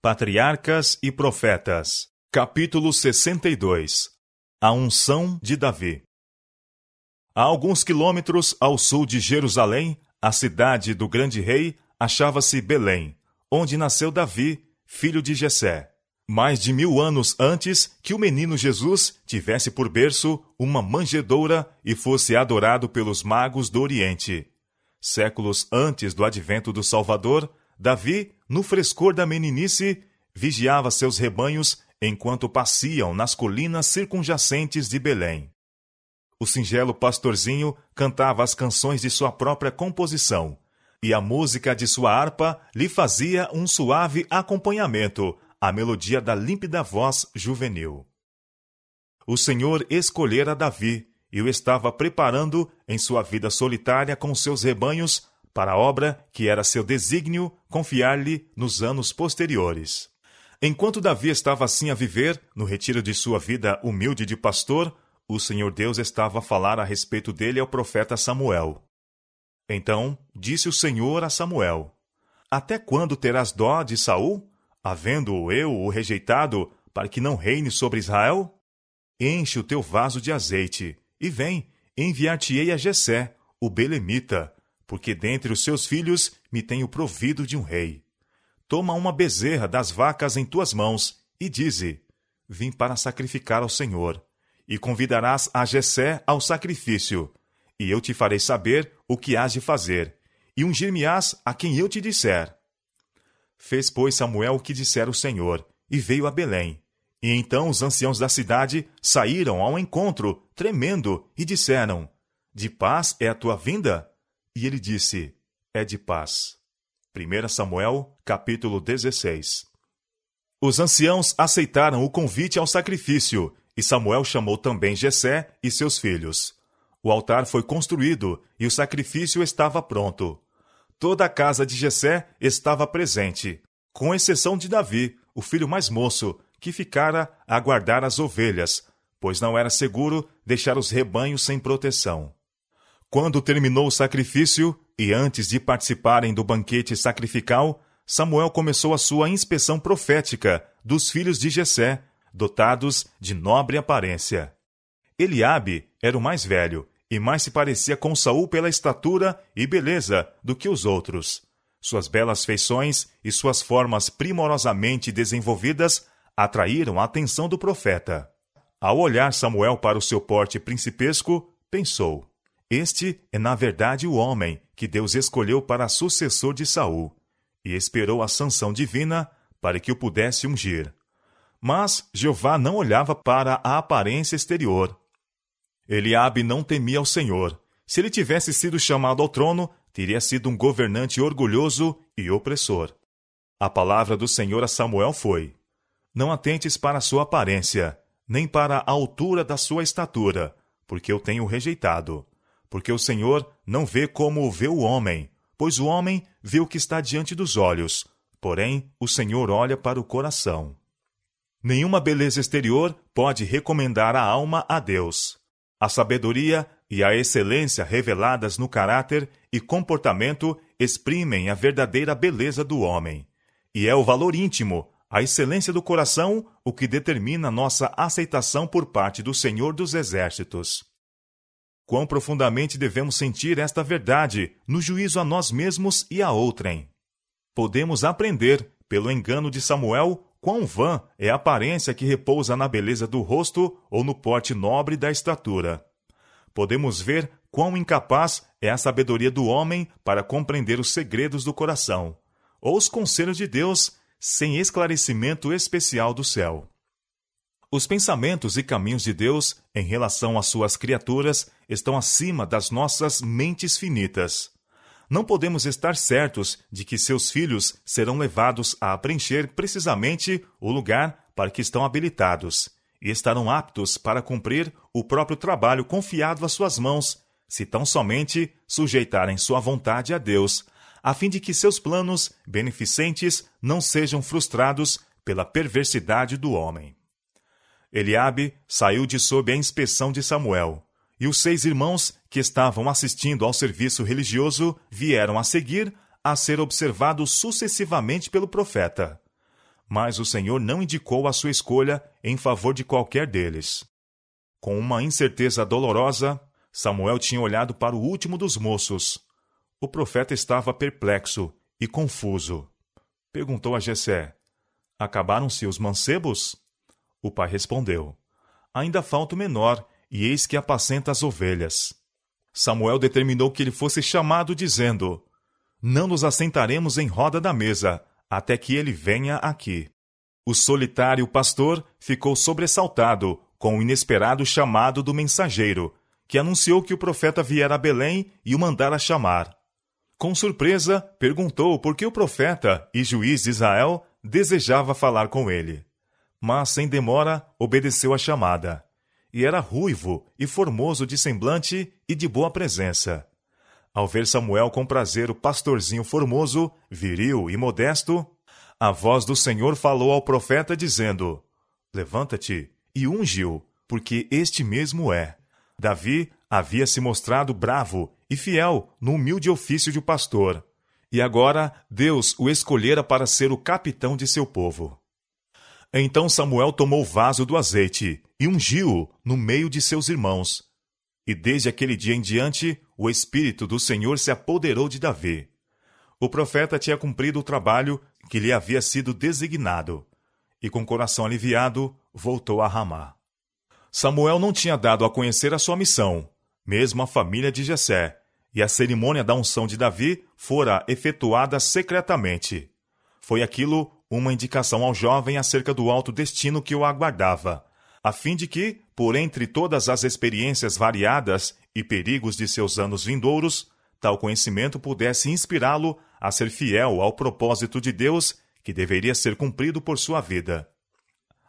Patriarcas e Profetas, capítulo 62 A unção de Davi. A alguns quilômetros ao sul de Jerusalém, a cidade do grande rei, achava-se Belém, onde nasceu Davi, filho de Jessé. Mais de mil anos antes que o menino Jesus tivesse por berço uma manjedoura e fosse adorado pelos magos do Oriente. Séculos antes do advento do Salvador, Davi, no frescor da meninice, vigiava seus rebanhos enquanto passeam nas colinas circunjacentes de Belém. O singelo pastorzinho cantava as canções de sua própria composição, e a música de sua harpa lhe fazia um suave acompanhamento à melodia da límpida voz juvenil. O Senhor escolhera Davi e o estava preparando em sua vida solitária com seus rebanhos para a obra que era seu desígnio confiar-lhe nos anos posteriores. Enquanto Davi estava assim a viver, no retiro de sua vida humilde de pastor, o Senhor Deus estava a falar a respeito dele ao profeta Samuel. Então disse o Senhor a Samuel: Até quando terás dó de Saul, havendo eu o rejeitado, para que não reine sobre Israel? Enche o teu vaso de azeite, e vem, enviar-te-ei a Jessé, o belemita, porque dentre os seus filhos me tenho provido de um rei. Toma uma bezerra das vacas em tuas mãos e dize: Vim para sacrificar ao Senhor. E convidarás a Jessé ao sacrifício, e eu te farei saber o que hás de fazer, e ungir-me-ás a quem eu te disser. Fez, pois, Samuel o que dissera o Senhor, e veio a Belém. E então os anciãos da cidade saíram ao encontro, tremendo, e disseram: De paz é a tua vinda? E ele disse: É de paz. 1 Samuel, capítulo 16. Os anciãos aceitaram o convite ao sacrifício, e Samuel chamou também Jessé e seus filhos. O altar foi construído e o sacrifício estava pronto. Toda a casa de Jessé estava presente, com exceção de Davi, o filho mais moço, que ficara a guardar as ovelhas, pois não era seguro deixar os rebanhos sem proteção. Quando terminou o sacrifício e antes de participarem do banquete sacrificial, Samuel começou a sua inspeção profética dos filhos de Jessé, dotados de nobre aparência. Eliabe era o mais velho e mais se parecia com Saul pela estatura e beleza do que os outros. Suas belas feições e suas formas primorosamente desenvolvidas atraíram a atenção do profeta. Ao olhar Samuel para o seu porte principesco, pensou: este é, na verdade, o homem que Deus escolheu para sucessor de Saul, e esperou a sanção divina para que o pudesse ungir. Mas Jeová não olhava para a aparência exterior. Eliabe não temia ao Senhor. Se ele tivesse sido chamado ao trono, teria sido um governante orgulhoso e opressor. A palavra do Senhor a Samuel foi: Não atentes para a sua aparência, nem para a altura da sua estatura, porque eu tenho rejeitado porque o Senhor não vê como vê o homem, pois o homem vê o que está diante dos olhos, porém o Senhor olha para o coração. Nenhuma beleza exterior pode recomendar a alma a Deus. A sabedoria e a excelência reveladas no caráter e comportamento exprimem a verdadeira beleza do homem. E é o valor íntimo, a excelência do coração, o que determina nossa aceitação por parte do Senhor dos Exércitos. Quão profundamente devemos sentir esta verdade no juízo a nós mesmos e a outrem. Podemos aprender, pelo engano de Samuel, quão vã é a aparência que repousa na beleza do rosto ou no porte nobre da estatura. Podemos ver quão incapaz é a sabedoria do homem para compreender os segredos do coração, ou os conselhos de Deus sem esclarecimento especial do céu. Os pensamentos e caminhos de Deus em relação às suas criaturas estão acima das nossas mentes finitas. Não podemos estar certos de que seus filhos serão levados a preencher precisamente o lugar para que estão habilitados e estarão aptos para cumprir o próprio trabalho confiado às suas mãos, se tão somente sujeitarem sua vontade a Deus, a fim de que seus planos beneficentes não sejam frustrados pela perversidade do homem. Eliabe saiu de sob a inspeção de Samuel, e os seis irmãos que estavam assistindo ao serviço religioso vieram a seguir a ser observados sucessivamente pelo profeta. mas o Senhor não indicou a sua escolha em favor de qualquer deles. Com uma incerteza dolorosa, Samuel tinha olhado para o último dos moços. O profeta estava perplexo e confuso. Perguntou a Jessé: Acabaram-se os mancebos? O pai respondeu: Ainda falta o menor, e eis que apacenta as ovelhas. Samuel determinou que ele fosse chamado, dizendo: Não nos assentaremos em roda da mesa, até que ele venha aqui. O solitário pastor ficou sobressaltado com o inesperado chamado do mensageiro, que anunciou que o profeta viera a Belém e o mandara chamar. Com surpresa, perguntou por que o profeta e juiz de Israel desejava falar com ele. Mas, sem demora, obedeceu à chamada. E era ruivo e formoso de semblante e de boa presença. Ao ver Samuel com prazer o pastorzinho formoso, viril e modesto, a voz do Senhor falou ao profeta, dizendo: Levanta-te e unge-o, porque este mesmo é. Davi havia se mostrado bravo e fiel no humilde ofício de pastor, e agora Deus o escolhera para ser o capitão de seu povo. Então Samuel tomou o vaso do azeite e ungiu-o no meio de seus irmãos. E desde aquele dia em diante, o Espírito do Senhor se apoderou de Davi. O profeta tinha cumprido o trabalho que lhe havia sido designado, e com coração aliviado, voltou a Ramá. Samuel não tinha dado a conhecer a sua missão, mesmo a família de Jessé, e a cerimônia da unção de Davi fora efetuada secretamente. Foi aquilo uma indicação ao jovem acerca do alto destino que o aguardava, a fim de que, por entre todas as experiências variadas e perigos de seus anos vindouros, tal conhecimento pudesse inspirá-lo a ser fiel ao propósito de Deus que deveria ser cumprido por sua vida.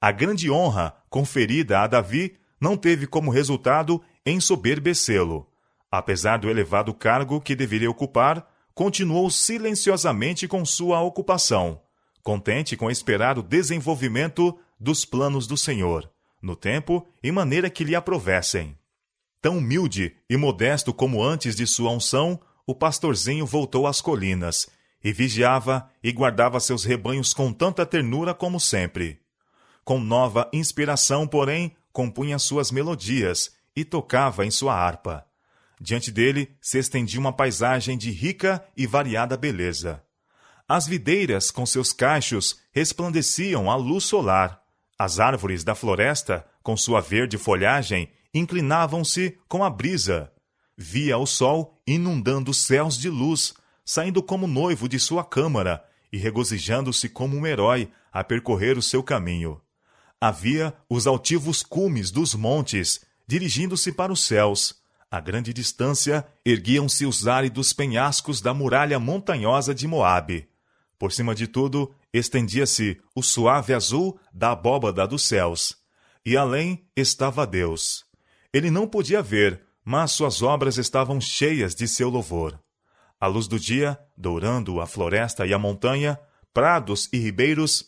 A grande honra conferida a Davi não teve como resultado ensoberbecê-lo. Apesar do elevado cargo que deveria ocupar, continuou silenciosamente com sua ocupação, contente com esperar o desenvolvimento dos planos do Senhor, no tempo e maneira que lhe aprovessem. Tão humilde e modesto como antes de sua unção, o pastorzinho voltou às colinas e vigiava e guardava seus rebanhos com tanta ternura como sempre. Com nova inspiração, porém, compunha suas melodias e tocava em sua harpa. Diante dele se estendia uma paisagem de rica e variada beleza. As videiras, com seus cachos, resplandeciam à luz solar. As árvores da floresta, com sua verde folhagem, inclinavam-se com a brisa. Via o sol inundando os céus de luz, saindo como noivo de sua câmara e regozijando-se como um herói a percorrer o seu caminho. Havia os altivos cumes dos montes, dirigindo-se para os céus. A grande distância erguiam-se os áridos penhascos da muralha montanhosa de Moabe. Por cima de tudo, estendia-se o suave azul da abóbada dos céus. E além estava Deus. Ele não podia ver, mas suas obras estavam cheias de seu louvor. A luz do dia, dourando a floresta e a montanha, prados e ribeiros,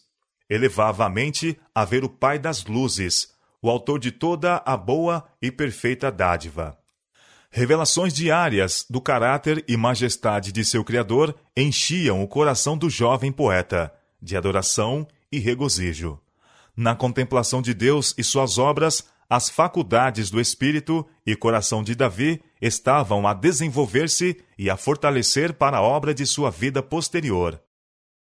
elevava a mente a ver o Pai das luzes, o autor de toda a boa e perfeita dádiva. Revelações diárias do caráter e majestade de seu Criador enchiam o coração do jovem poeta, de adoração e regozijo. Na contemplação de Deus e suas obras, as faculdades do espírito e coração de Davi estavam a desenvolver-se e a fortalecer para a obra de sua vida posterior.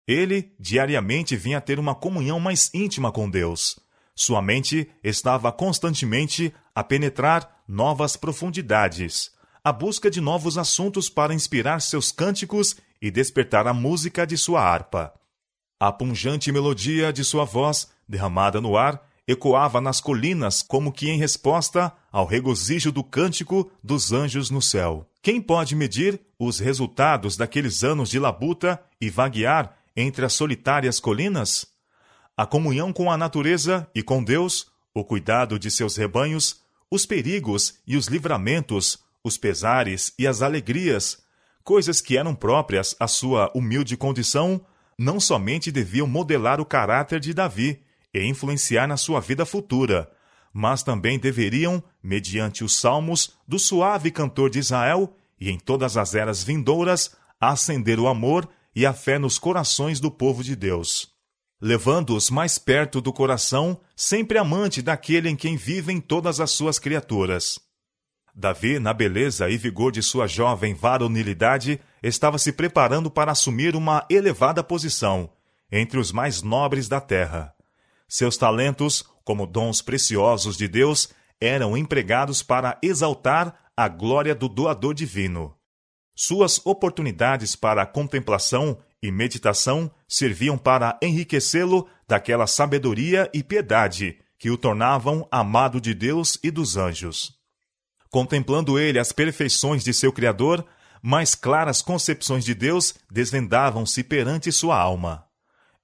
Ele diariamente vinha ter uma comunhão mais íntima com Deus. Sua mente estava constantemente a penetrar novas profundidades, a busca de novos assuntos para inspirar seus cânticos e despertar a música de sua harpa. A punjante melodia de sua voz, derramada no ar, ecoava nas colinas como que em resposta ao regozijo do cântico dos anjos no céu. Quem pode medir os resultados daqueles anos de labuta e vaguear entre as solitárias colinas? A comunhão com a natureza e com Deus, o cuidado de seus rebanhos, os perigos e os livramentos, os pesares e as alegrias, coisas que eram próprias à sua humilde condição, não somente deviam modelar o caráter de Davi e influenciar na sua vida futura, mas também deveriam, mediante os salmos do suave cantor de Israel e em todas as eras vindouras, acender o amor e a fé nos corações do povo de Deus. Levando-os mais perto do coração, sempre amante daquele em quem vivem todas as suas criaturas. Davi, na beleza e vigor de sua jovem varonilidade, estava se preparando para assumir uma elevada posição entre os mais nobres da terra. Seus talentos, como dons preciosos de Deus, eram empregados para exaltar a glória do doador divino. Suas oportunidades para contemplação e meditação serviam para enriquecê-lo daquela sabedoria e piedade que o tornavam amado de Deus e dos anjos. Contemplando ele as perfeições de seu Criador, mais claras concepções de Deus desvendavam-se perante sua alma.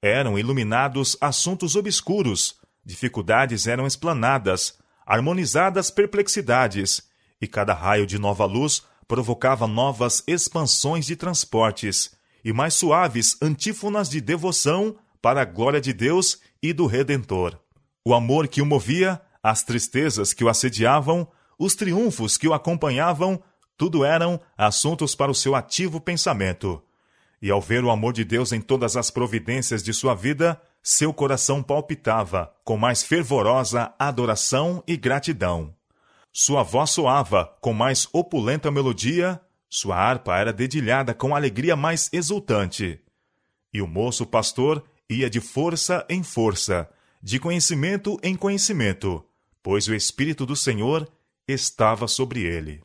Eram iluminados assuntos obscuros, dificuldades eram explanadas, harmonizadas perplexidades, e cada raio de nova luz provocava novas expansões de transportes e mais suaves antífonas de devoção para a glória de Deus e do Redentor. O amor que o movia, as tristezas que o assediavam, os triunfos que o acompanhavam, tudo eram assuntos para o seu ativo pensamento. E ao ver o amor de Deus em todas as providências de sua vida, seu coração palpitava com mais fervorosa adoração e gratidão. Sua voz soava com mais opulenta melodia, sua harpa era dedilhada com alegria mais exultante. E o moço pastor ia de força em força, de conhecimento em conhecimento, pois o Espírito do Senhor estava sobre ele.